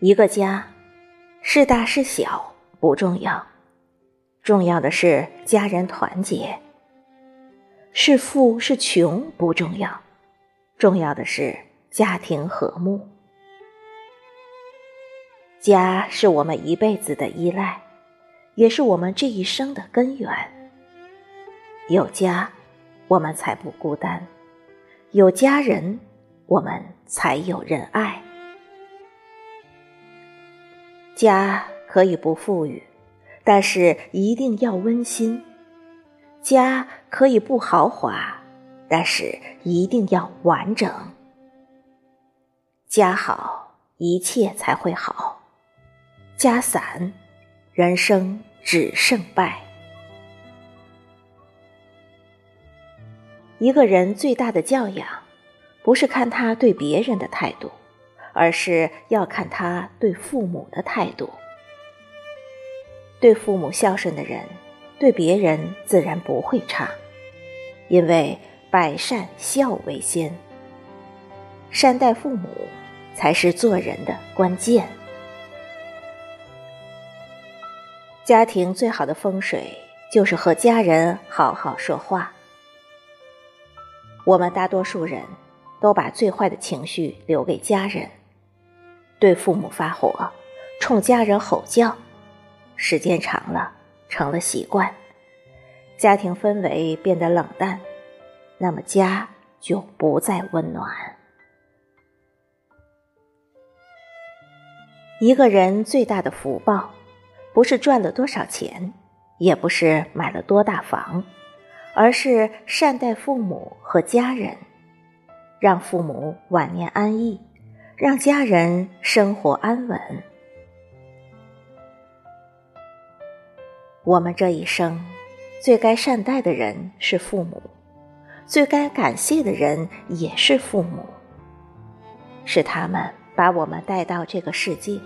一个家，是大是小不重要，重要的是家人团结。是富是穷不重要，重要的是家庭和睦。家是我们一辈子的依赖，也是我们这一生的根源。有家，我们才不孤单；有家人，我们才有人爱。家可以不富裕，但是一定要温馨；家可以不豪华，但是一定要完整。家好，一切才会好；家散，人生只剩败。一个人最大的教养，不是看他对别人的态度。而是要看他对父母的态度。对父母孝顺的人，对别人自然不会差，因为百善孝为先。善待父母，才是做人的关键。家庭最好的风水，就是和家人好好说话。我们大多数人都把最坏的情绪留给家人。对父母发火，冲家人吼叫，时间长了成了习惯，家庭氛围变得冷淡，那么家就不再温暖。一个人最大的福报，不是赚了多少钱，也不是买了多大房，而是善待父母和家人，让父母晚年安逸。让家人生活安稳。我们这一生最该善待的人是父母，最该感谢的人也是父母。是他们把我们带到这个世界，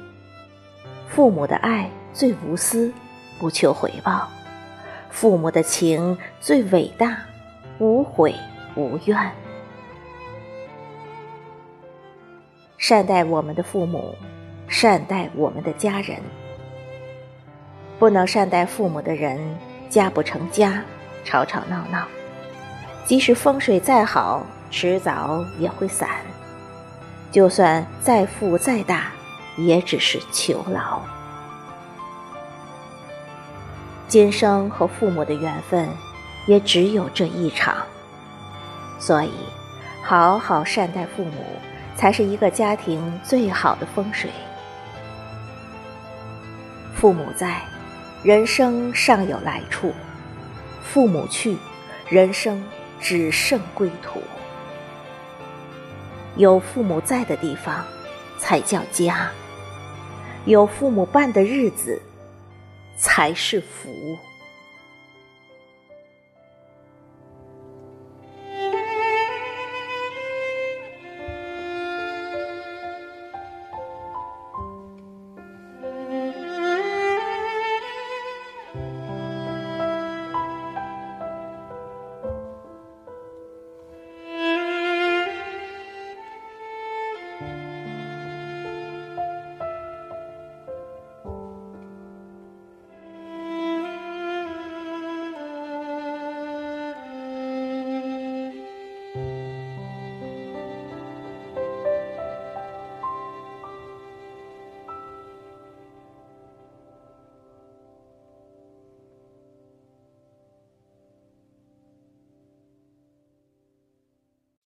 父母的爱最无私，不求回报；父母的情最伟大，无悔无怨。善待我们的父母，善待我们的家人。不能善待父母的人，家不成家，吵吵闹闹。即使风水再好，迟早也会散。就算再富再大，也只是囚牢。今生和父母的缘分，也只有这一场。所以，好好善待父母。才是一个家庭最好的风水。父母在，人生尚有来处；父母去，人生只剩归途。有父母在的地方，才叫家；有父母伴的日子，才是福。